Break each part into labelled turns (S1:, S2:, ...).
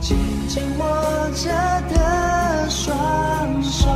S1: 紧紧握着的双手，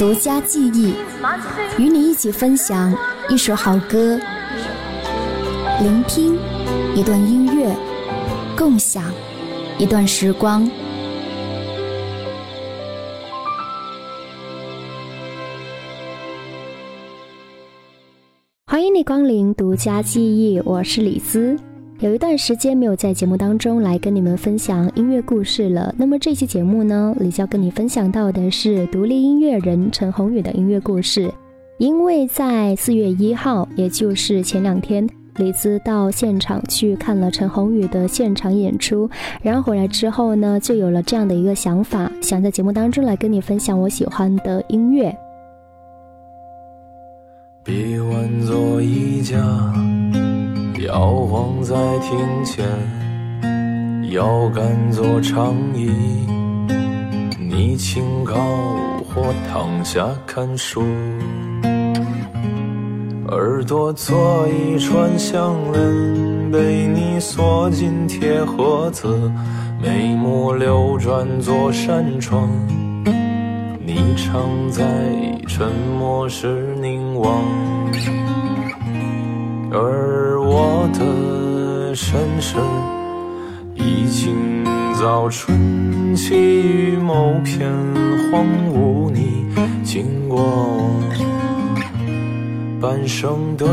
S2: 縱使
S3: 獨家
S2: 记忆，
S3: 与你一起分享一首好歌，聆听一段音乐，共享一段时光。欢迎你光临独家记忆，我是李兹。有一段时间没有在节目当中来跟你们分享音乐故事了。那么这期节目呢，李娇跟你分享到的是独立音乐人陈鸿宇的音乐故事。因为在四月一号，也就是前两天，李兹到现场去看了陈鸿宇的现场演出，然后回来之后呢，就有了这样的一个想法，想在节目当中来跟你分享我喜欢的音乐。
S4: 别挽作衣架，摇晃在庭前，腰杆做长椅，你请靠或躺下看书，耳朵做一串项链，被你锁进铁盒子，眉目流转做扇窗。你常在沉默时凝望，而我的身世已经早春起于某片荒芜，你经过半生的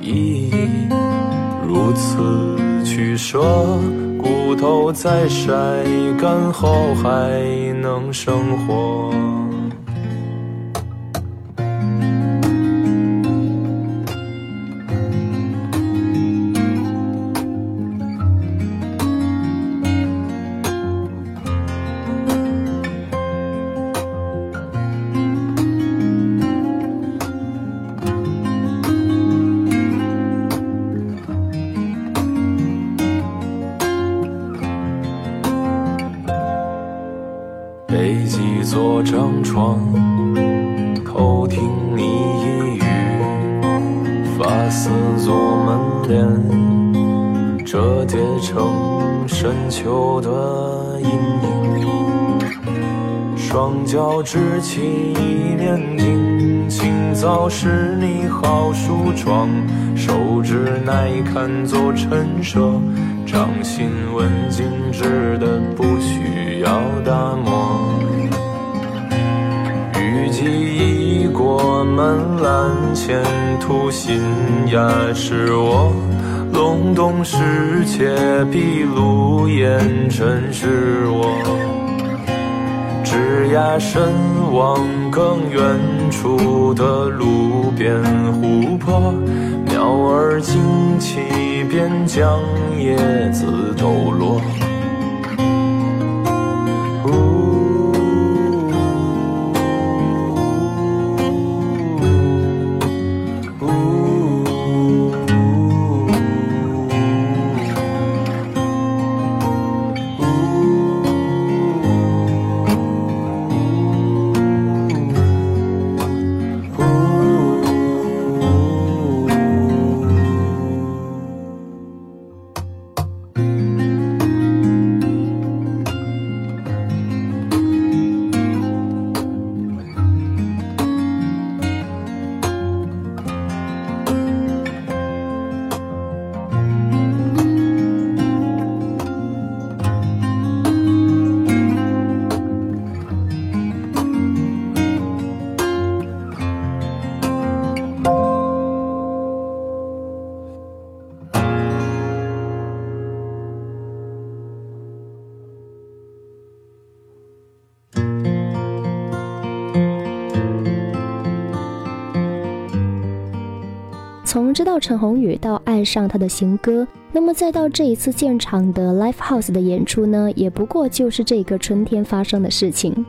S4: 意义，如此取舍。骨头在晒干后还能生活。掌心纹静止的不需要打磨。雨季已过门栏前途新芽，是我隆冬时节闭路烟尘是我。枝桠深望更远处的路边湖泊，鸟儿惊起边将叶子抖落。
S3: 知道陈鸿宇，到爱上他的新歌，那么再到这一次现场的 Live House 的演出呢，也不过就是这个春天发生的事情。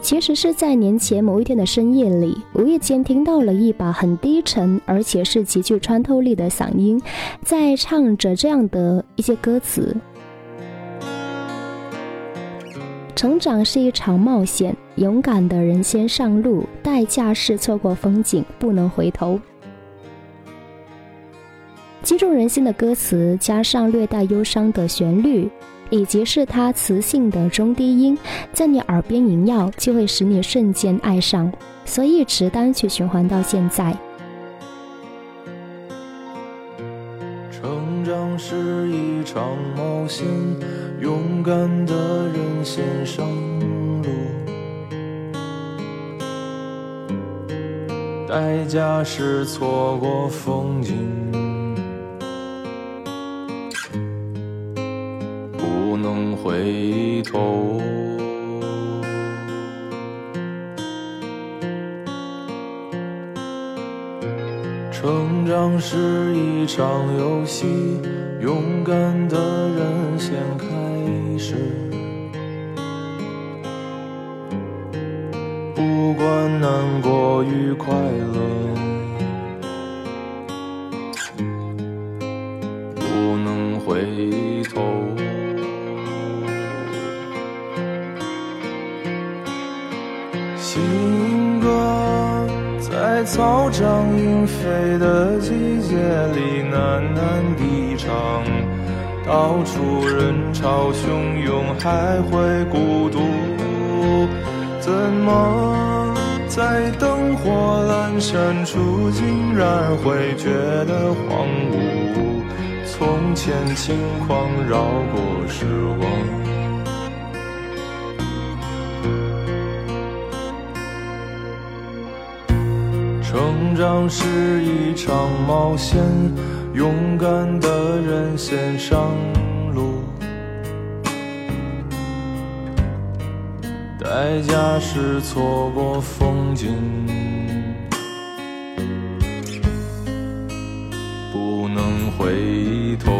S3: 其实是在年前某一天的深夜里，无意间听到了一把很低沉，而且是极具穿透力的嗓音，在唱着这样的一些歌词：成长是一场冒险，勇敢的人先上路，代价是错过风景，不能回头。击中人心的歌词，加上略带忧伤的旋律。以及是它磁性的中低音，在你耳边萦绕，就会使你瞬间爱上，所以一直单曲循环到现在。
S4: 成长是一场冒险，勇勇敢的人先上路，代价是错过风景。不能回头，成长是一场游戏，勇敢的汹涌，还会孤独？怎么在灯火阑珊处，竟然会觉得荒芜？从前轻狂绕过时光。成长是一场冒险，勇敢的人先上代价是错过风景，不能回头。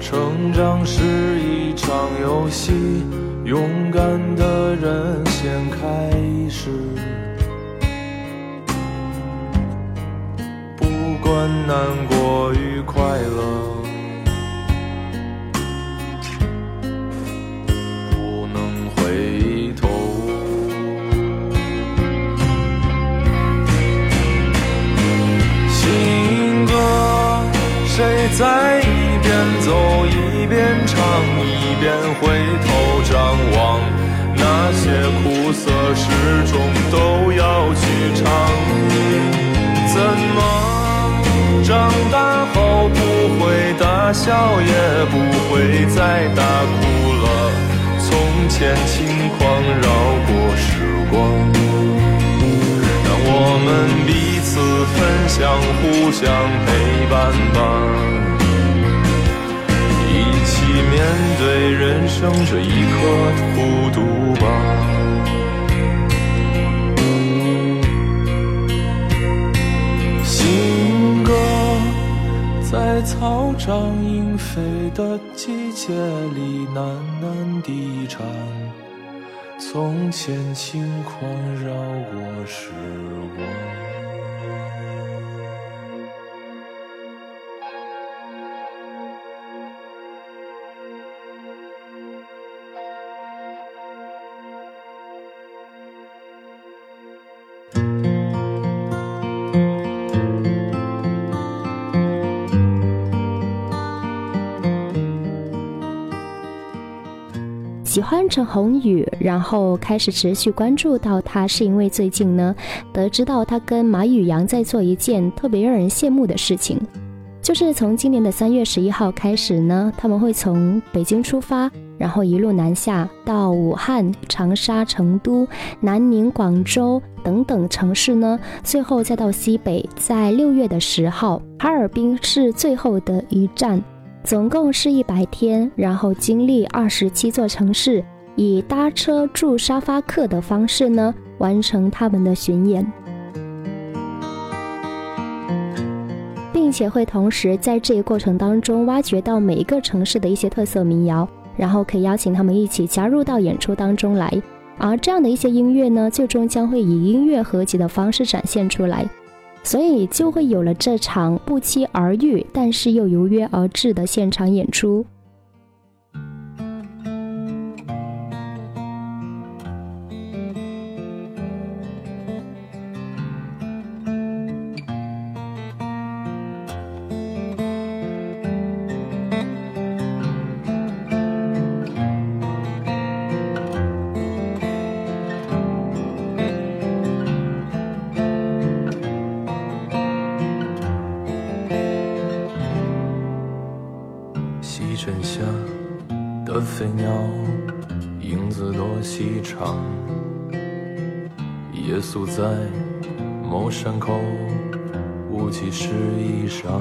S4: 成长是一。场游戏，勇敢的人先开始。难过与快乐，不能回头。情歌，谁在一边走一边唱？一边回头张望，那些苦涩始终都要长大后不会大笑，也不会再大哭了？从前轻狂绕过时光，让我们彼此分享，互相陪伴吧。一起面对人生这一刻孤独吧。草长莺飞的季节里喃喃低唱，从前轻狂绕过时光。
S3: 喜欢陈鸿宇，然后开始持续关注到他，是因为最近呢，得知到他跟马宇阳在做一件特别让人羡慕的事情，就是从今年的三月十一号开始呢，他们会从北京出发，然后一路南下到武汉、长沙、成都、南宁、广州等等城市呢，最后再到西北，在六月的十号，哈尔滨是最后的一站。总共是一百天，然后经历二十七座城市，以搭车住沙发客的方式呢，完成他们的巡演，并且会同时在这一过程当中挖掘到每一个城市的一些特色民谣，然后可以邀请他们一起加入到演出当中来。而这样的一些音乐呢，最终将会以音乐合集的方式展现出来，所以就会有了这场不期而遇，但是又如约而至的现场演出。
S4: 衣裳。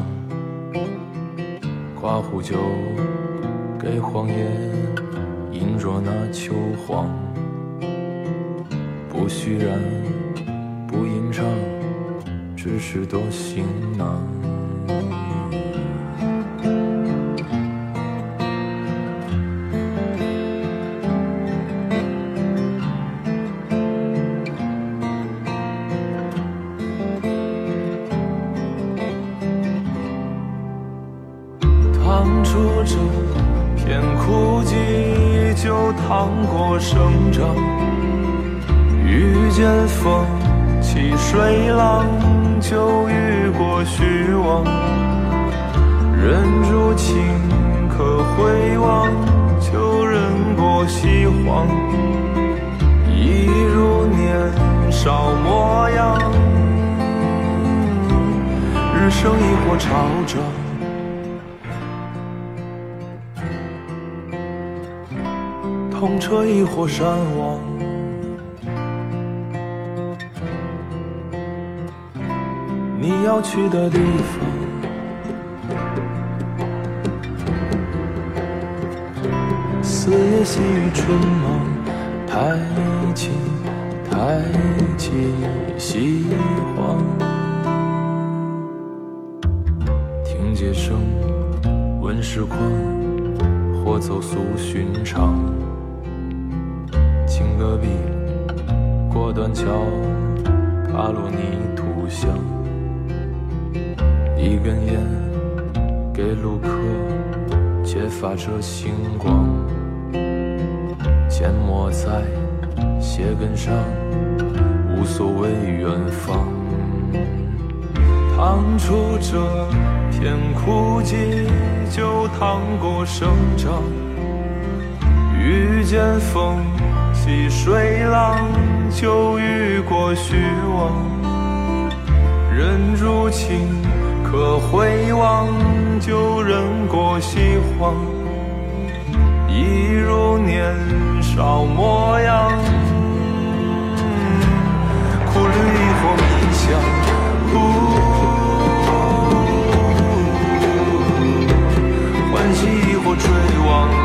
S4: 刮胡酒给荒野，饮着那秋黄。不虚然，不吟唱，只是多行囊。痛彻亦或山亡，你要去的地方。四野细雨春忙，抬起抬起西荒，桥，踏落泥土香。一根烟给路客，揭发着星光。缄默在鞋跟上，无所谓远方。趟出这片枯寂，就趟过生长。遇见风。细水浪，就遇过虚妄；忍住情，可回望，就忍过西荒。一如年少模样，苦旅亦或迷香，欢喜亦或追望。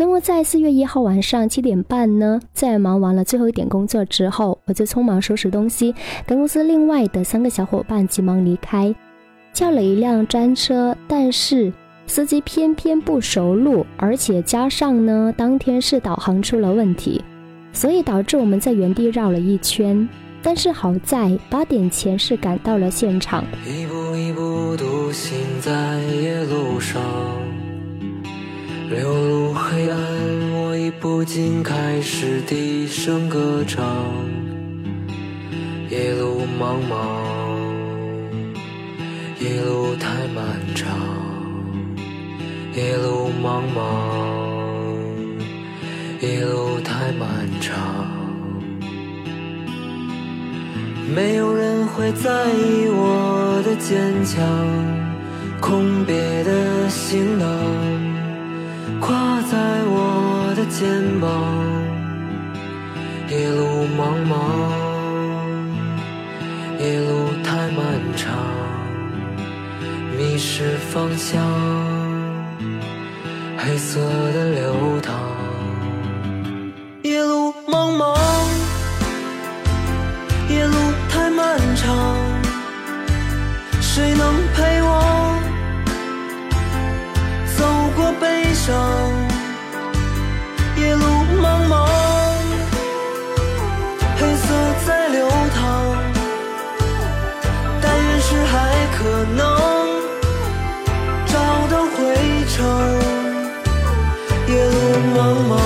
S3: 那么在四月一号晚上七点半呢，在忙完了最后一点工作之后，我就匆忙收拾东西，跟公司另外的三个小伙伴急忙离开，叫了一辆专车，但是司机偏偏不熟路，而且加上呢，当天是导航出了问题，所以导致我们在原地绕了一圈。但是好在八点前是赶到了现场。
S1: 一步一步独行在夜路上，流入黑暗，我已不禁开始低声歌唱。夜路茫茫，夜路太漫长，夜路茫茫，夜路太漫长。没有人会在意我的坚强，空别的行囊挂在我的肩膀。夜路茫茫，夜路太漫长，迷失方向，黑色的流淌。夜路茫茫，夜路太漫长，谁能陪我茫茫。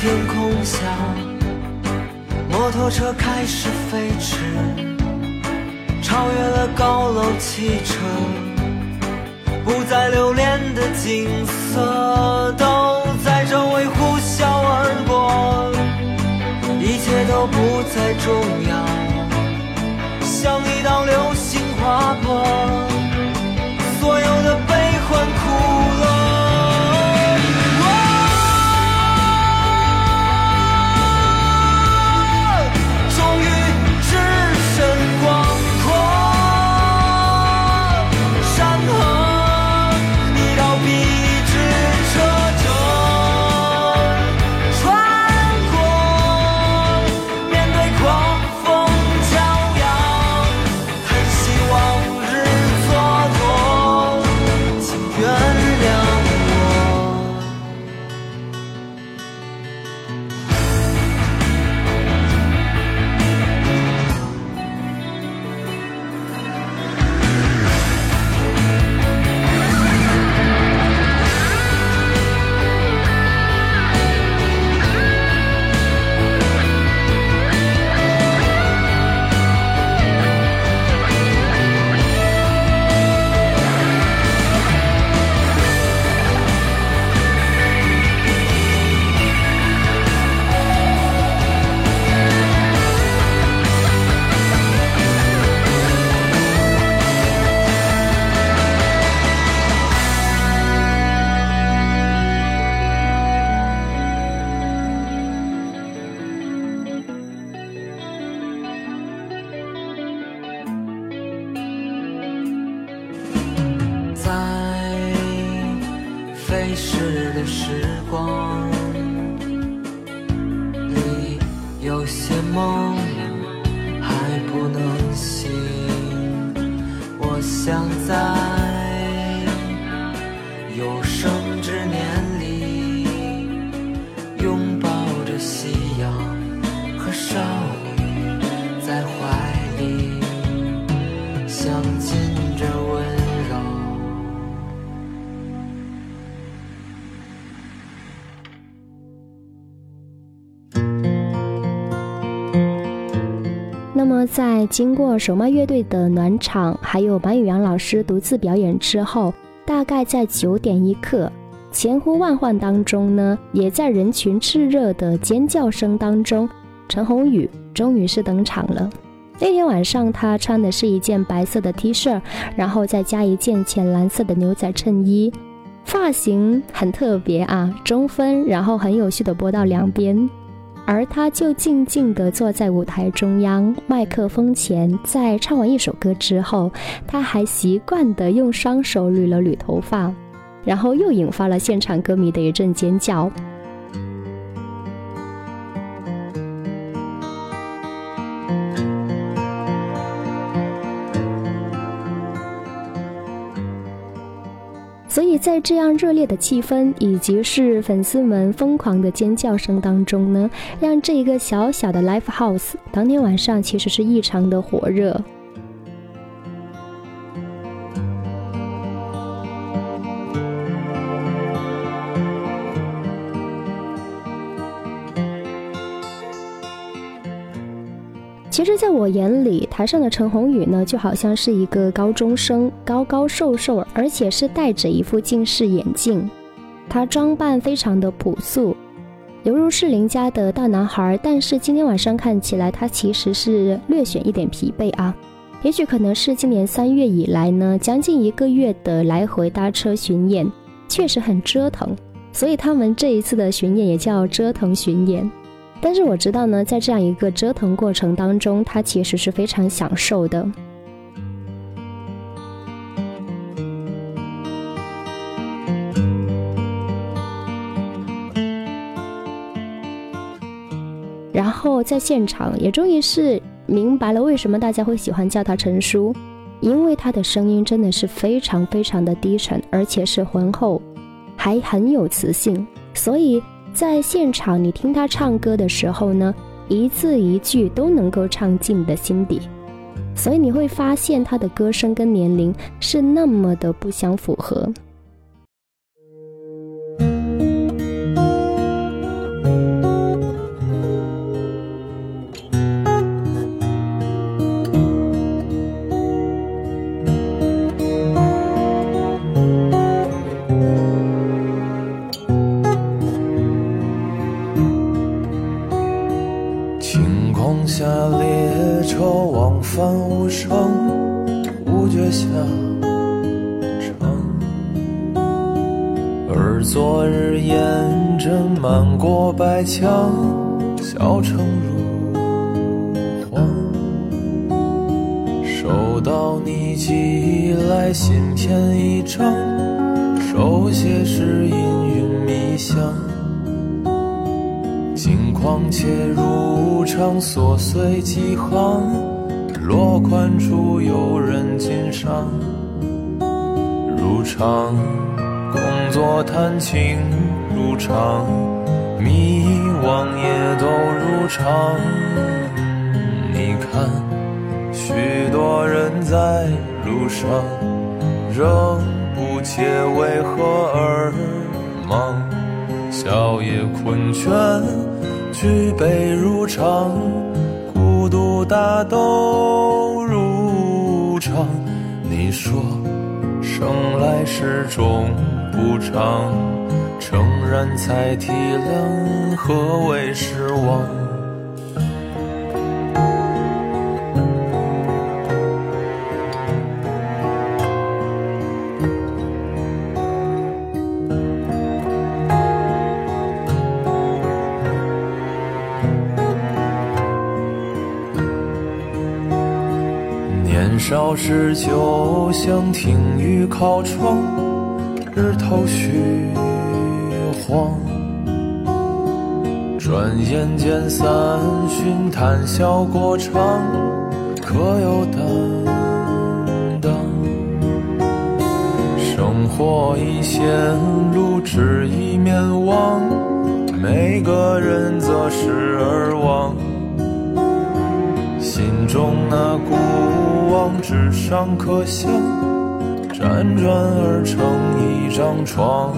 S1: 天空下，摩托车开始飞驰，超越了高楼汽车，不再留恋的景色都在周围呼啸而过，一切都不再重要，像一道流星划过，在
S3: 经过手麦乐队的暖场，还有马宇阳老师独自表演之后，大概在九点一刻，千呼万唤当中呢，也在人群炽热的尖叫声当中，陈鸿宇终于是登场了。那天晚上，他穿的是一件白色的 T 恤，然后再加一件浅蓝色的牛仔衬衣，发型很特别啊，中分，然后很有序的拨到两边。而他就静静地坐在舞台中央，麦克风前。在唱完一首歌之后，他还习惯地用双手捋了捋头发，然后又引发了现场歌迷的一阵尖叫。在这样热烈的气氛，以及是粉丝们疯狂的尖叫声当中呢，让这一个小小的 l i f e house 当天晚上其实是异常的火热。其实，在我眼里，台上的陈鸿宇呢，就好像是一个高中生，高高瘦瘦，而且是戴着一副近视眼镜。他装扮非常的朴素，犹如是邻家的大男孩。但是今天晚上看起来，他其实是略显一点疲惫啊。也许可能是今年三月以来呢，将近一个月的来回搭车巡演，确实很折腾。所以他们这一次的巡演也叫折腾巡演。但是我知道呢，在这样一个折腾过程当中，他其实是非常享受的。然后在现场也终于是明白了为什么大家会喜欢叫他陈叔，因为他的声音真的是非常非常的低沉，而且是浑厚，还很有磁性，所以。在现场，你听他唱歌的时候呢，一字一句都能够唱进你的心底，所以你会发现他的歌声跟年龄是那么的不相符合。
S4: 墙，小城如荒。收到你寄来信片一张，手写是氤氲迷香。近况且如常，琐碎几行，落款处有人欣赏。如常，工作谈情如常，迷惘也都如常。你看，许多人在路上，仍不解为何而忙。笑也困倦，举杯如常，孤独大都如常。你说，生来时终不长，然才体谅何为失望。年少时就想听雨靠窗，日头虚晃。转眼间三巡谈笑过场，可有担当？生活已陷入只一面望，每个人择时而忘。心中那孤望纸上刻像，辗转而成一张床。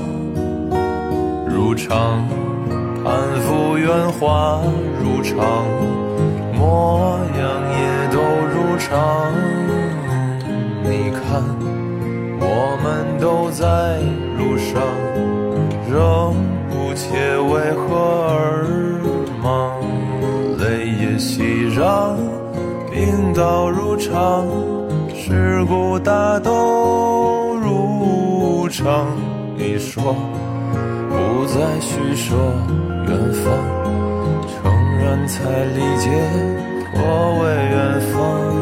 S4: 如常，攀附圆滑如常，模样也都如常。你看，我们都在路上，仍不解为何而忙，泪也熙攘。病倒如常，事故大都如常。你说再叙说远方，诚然才理解我为远方。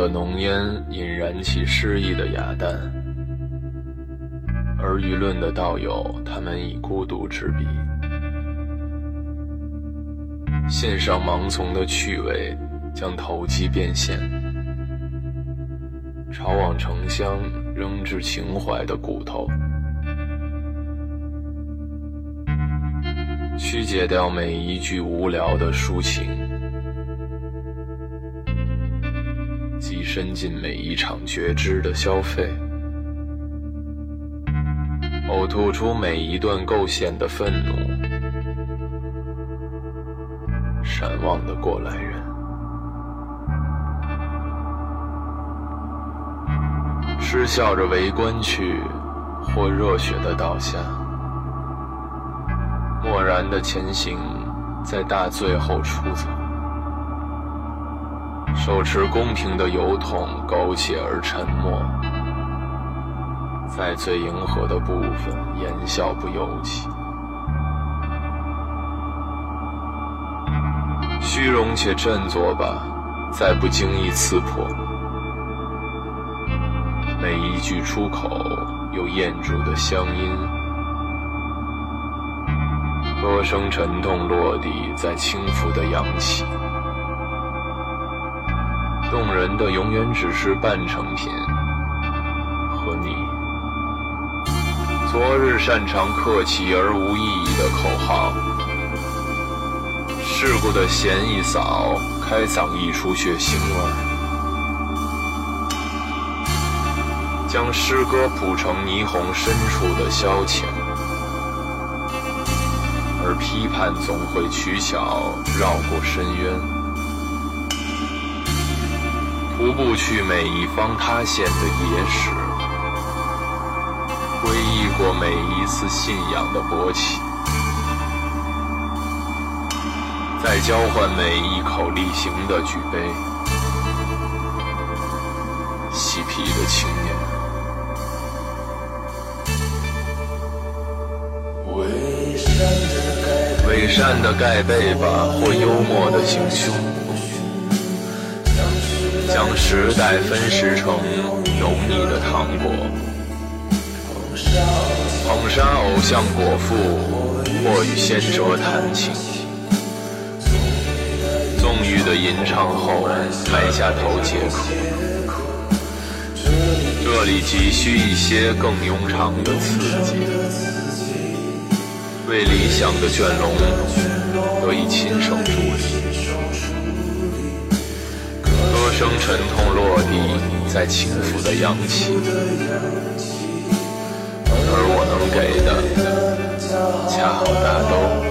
S4: 的浓烟引燃起诗意的雅淡，而舆论的道友，他们已孤独执笔。献上盲从的趣味，将投机变现，朝往城乡扔掷情怀的骨头，曲解掉每一句无聊的抒情，即伸进每一场觉知的消费，呕吐出每一段构陷的愤怒。闪望的过来人，失笑着围观去，或热血的倒下，漠然的前行，在大醉后出走，手持宫廷的油桶，苟且而沉默，在最迎合的部分，言笑不由己。虚荣且振作吧，再不经意刺破。每一句出口有咽住的乡音，歌声沉痛落地在轻浮的扬起。动人的永远只是半成品，和你。昨日擅长客气而无意义的口号。世故的弦一扫，开嗓溢出血腥味，将诗歌谱成霓虹深处的消遣，而批判总会取巧绕过深渊，徒步去每一方塌陷的野史，回忆过每一次信仰的勃起。在交换每一口例行的举杯，嬉皮的青年，伪善的盖被吧，或幽默的行凶，将时代分食成油腻的糖果，捧杀偶像果腹，或与先哲谈情，纵欲。的吟唱后埋下头接口，这里急需一些更庸常的刺激，为理想的卷龙得以亲手助力。声沉痛落地在轻浮的扬起，而我能给的恰好大都。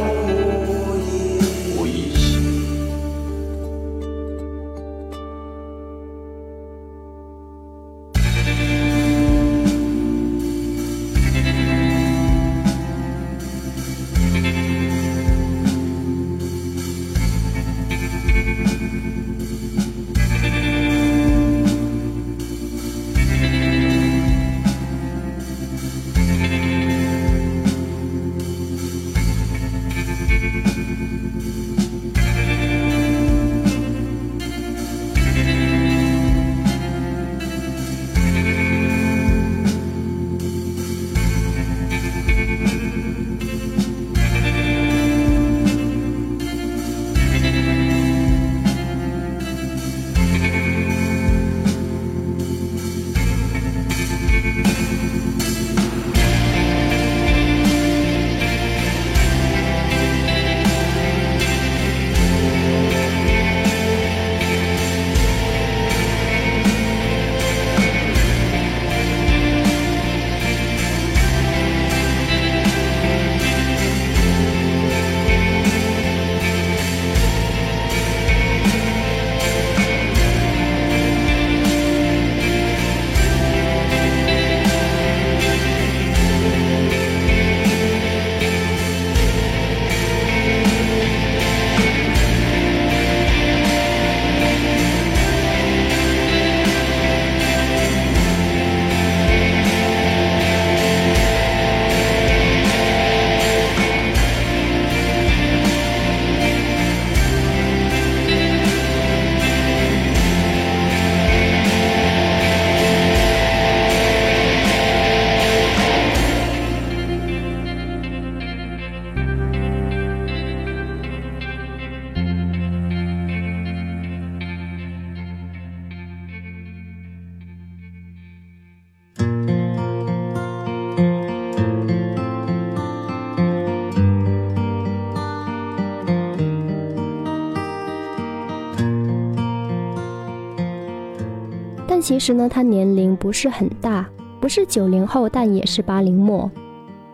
S3: 其实呢，他年龄不是很大，不是九零后，但也是八零末。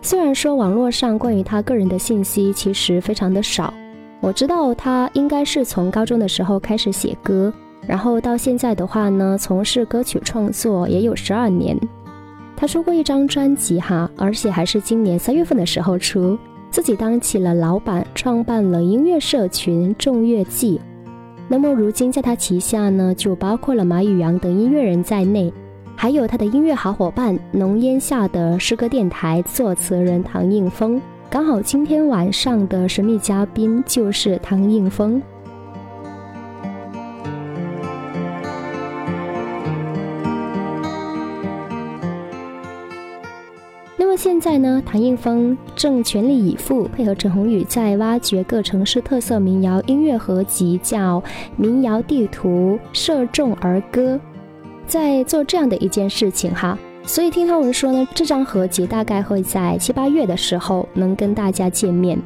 S3: 虽然说网络上关于他个人的信息其实非常的少，我知道他应该是从高中的时候开始写歌，然后到现在的话呢，从事歌曲创作也有十二年。他出过一张专辑哈，而且还是今年三月份的时候出，自己当起了老板，创办了音乐社群众乐季。那么如今在他旗下呢，就包括了马宇阳等音乐人在内。还有他的音乐好伙伴浓烟下的诗歌电台作词人唐映枫，刚好今天晚上的神秘嘉宾就是唐映枫。现在呢，谭应峰正全力以赴配合陈鸿宇，在挖掘各城市特色民谣音乐合集，叫《民谣地图》，射中儿歌。在做这样的一件事情哈，所以听他们说呢，这张合集大概会在七八月的时候能跟大家见面。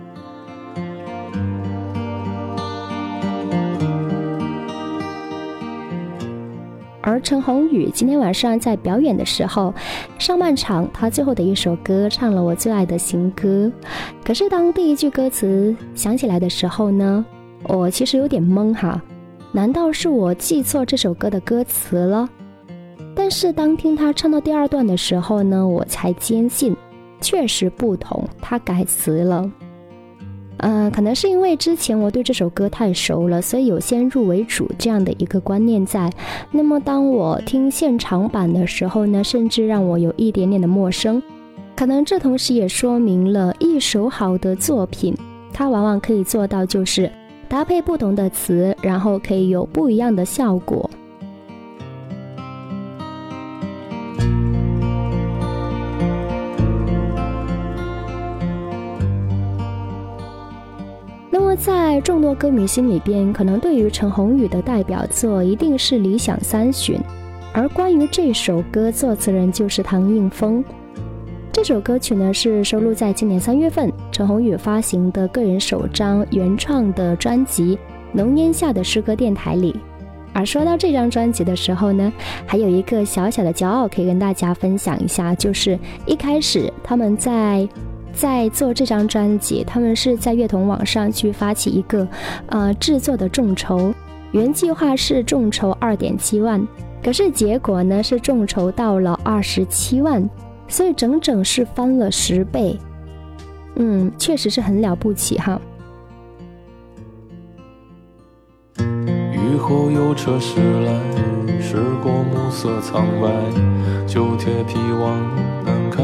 S3: 而陈鸿宇今天晚上在表演的时候，上半场他最后的一首歌唱了我最爱的新歌，可是当第一句歌词响起来的时候呢，我其实有点懵哈，难道是我记错这首歌的歌词了？但是当听他唱到第二段的时候呢，我才坚信，确实不同，他改词了。嗯，可能是因为之前我对这首歌太熟了，所以有先入为主这样的一个观念在。那么当我听现场版的时候呢，甚至让我有一点点的陌生。可能这同时也说明了一首好的作品，它往往可以做到就是搭配不同的词，然后可以有不一样的效果。众多歌迷心里边，可能对于陈鸿宇的代表作一定是《理想三旬》，而关于这首歌，作词人就是唐映枫。这首歌曲呢是收录在今年三月份陈鸿宇发行的个人首张原创的专辑《浓烟下的诗歌电台》里。而说到这张专辑的时候呢，还有一个小小的骄傲可以跟大家分享一下，就是一开始他们在。在做这张专辑，他们是在乐童网上去发起一个，呃，制作的众筹，原计划是众筹二点七万，可是结果呢是众筹到了二十七万，所以整整是翻了十倍，嗯，确实是很了不起哈。
S4: 雨后有车驶来，驶过暮色苍白，旧铁皮往南开。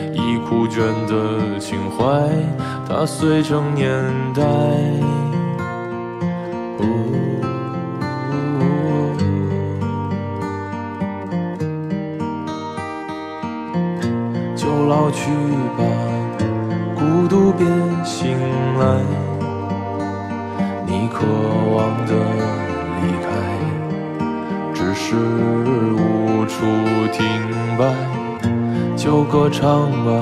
S4: 倦的情怀，它碎成年代。就老去吧，孤独别醒来。你渴望的离开，只是无处停摆。就歌唱吧，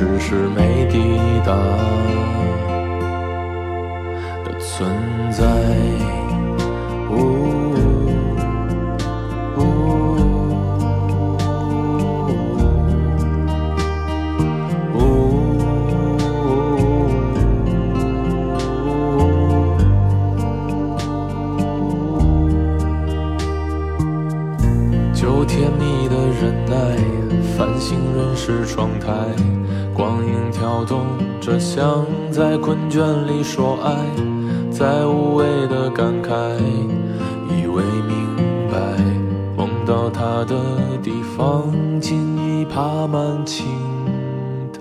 S4: 只是没抵达的存在。呜就甜蜜的忍耐，繁星润湿窗台，光影跳动着，像在困倦里说爱，在无谓的感慨，以为明白，梦到他的地方，尽已爬满青苔。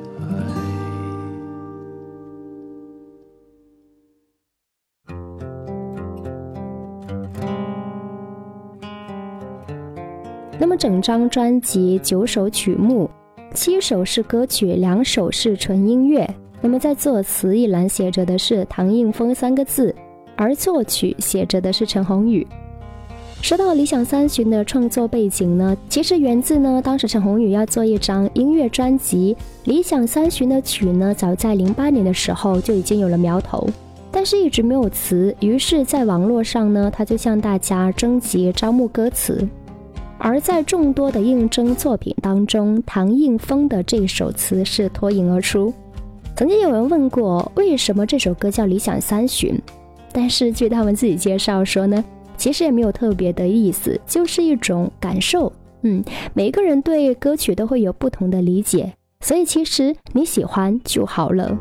S3: 那么整张专辑九首曲目，七首是歌曲，两首是纯音乐。那么在作词一栏写着的是唐映枫三个字，而作曲写着的是陈鸿宇。说到理想三旬的创作背景呢，其实源自呢当时陈鸿宇要做一张音乐专辑，理想三旬的曲呢早在零八年的时候就已经有了苗头，但是一直没有词，于是在网络上呢他就向大家征集招募歌词。而在众多的应征作品当中，唐映枫的这首词是脱颖而出。曾经有人问过，为什么这首歌叫《理想三旬》？但是据他们自己介绍说呢，其实也没有特别的意思，就是一种感受。嗯，每一个人对歌曲都会有不同的理解，所以其实你喜欢就好了。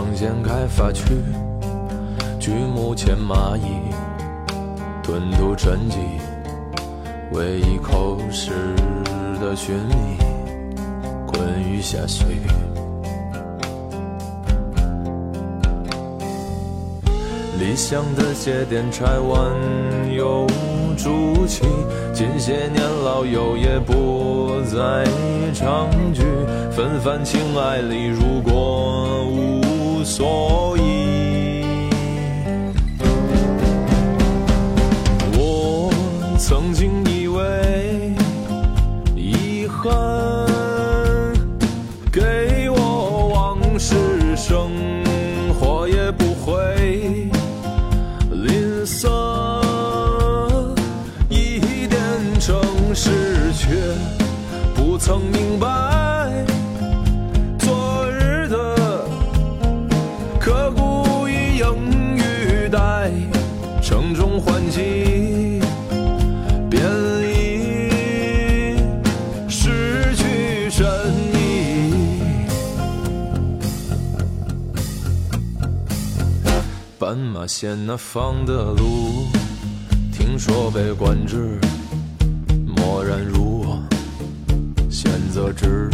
S4: 台上掀开发区，举目前蚂蚁，吞吐沉寂，唯一口食的寻觅，困于下雪。理想的节点拆完又筑起，近些年老友也不再长聚，纷繁情爱里如果无所以。那线那方的路，听说被管制。漠然如我，选择止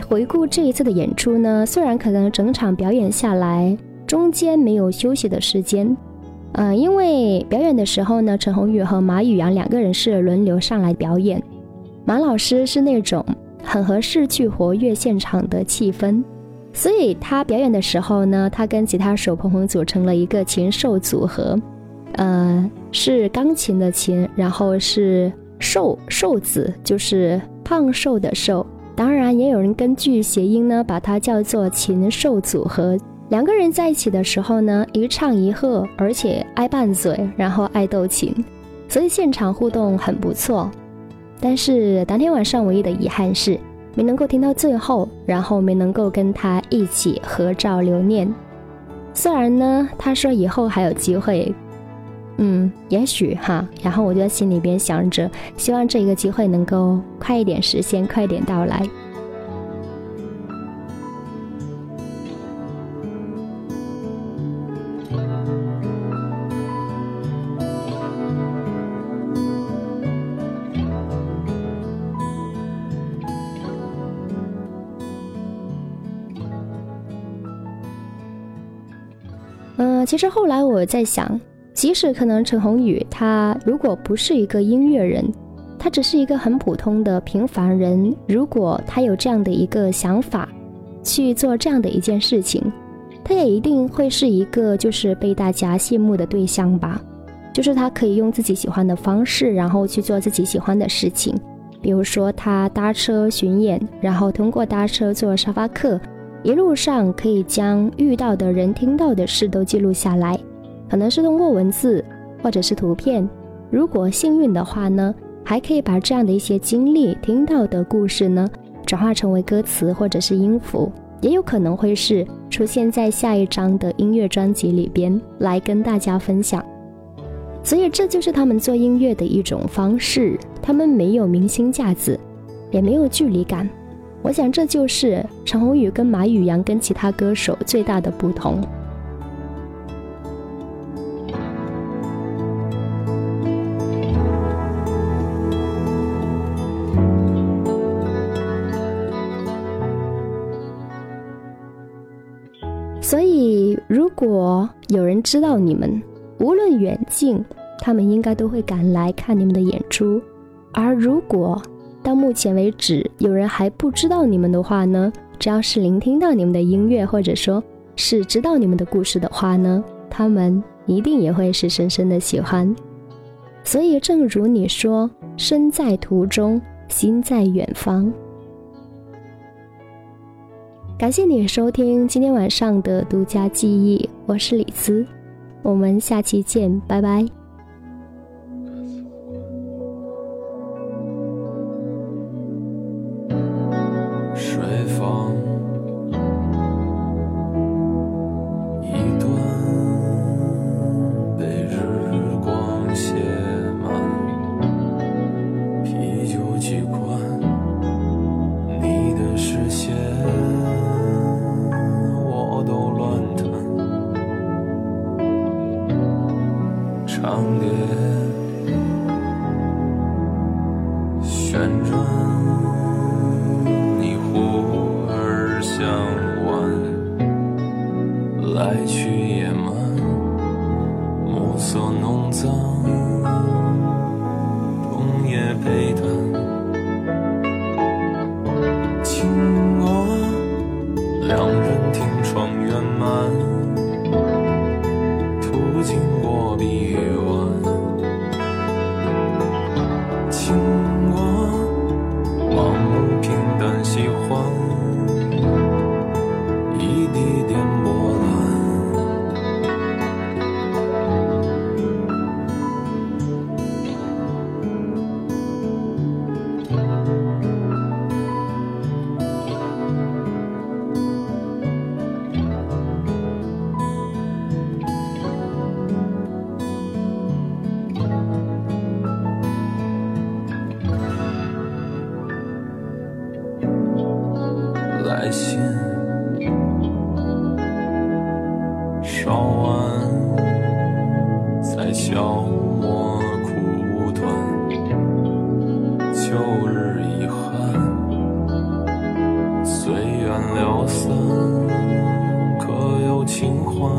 S3: 回顾这一次的演出呢，虽然可能整场表演下来中间没有休息的时间，呃，因为表演的时候呢，陈鸿宇和马宇阳两个人是轮流上来表演，马老师是那种很合适去活跃现场的气氛，所以他表演的时候呢，他跟吉他手鹏鹏组成了一个禽兽组合，呃，是钢琴的琴，然后是瘦瘦子，就是胖瘦的瘦。当然，也有人根据谐音呢，把它叫做禽兽组合。两个人在一起的时候呢，一唱一和，而且爱拌嘴，然后爱斗琴，所以现场互动很不错。但是当天晚上唯一的遗憾是，没能够听到最后，然后没能够跟他一起合照留念。虽然呢，他说以后还有机会，嗯，也许哈。然后我就在心里边想着，希望这一个机会能够快一点实现，快一点到来。嗯，其实后来我在想，即使可能陈鸿宇他如果不是一个音乐人，他只是一个很普通的平凡人，如果他有这样的一个想法，去做这样的一件事情，他也一定会是一个就是被大家羡慕的对象吧。就是他可以用自己喜欢的方式，然后去做自己喜欢的事情，比如说他搭车巡演，然后通过搭车做沙发客。一路上可以将遇到的人、听到的事都记录下来，可能是通过文字或者是图片。如果幸运的话呢，还可以把这样的一些经历、听到的故事呢，转化成为歌词或者是音符，也有可能会是出现在下一张的音乐专辑里边来跟大家分享。所以这就是他们做音乐的一种方式，他们没有明星架子，也没有距离感。我想这就是陈鸿宇跟马宇阳跟其他歌手最大的不同。如果有人知道你们，无论远近，他们应该都会赶来看你们的演出；而如果到目前为止有人还不知道你们的话呢，只要是聆听到你们的音乐，或者说是知道你们的故事的话呢，他们一定也会是深深的喜欢。所以，正如你说，身在途中，心在远方。感谢你收听今天晚上的独家记忆，我是李子，我们下期见，拜拜。
S4: 随缘了三，可有清欢？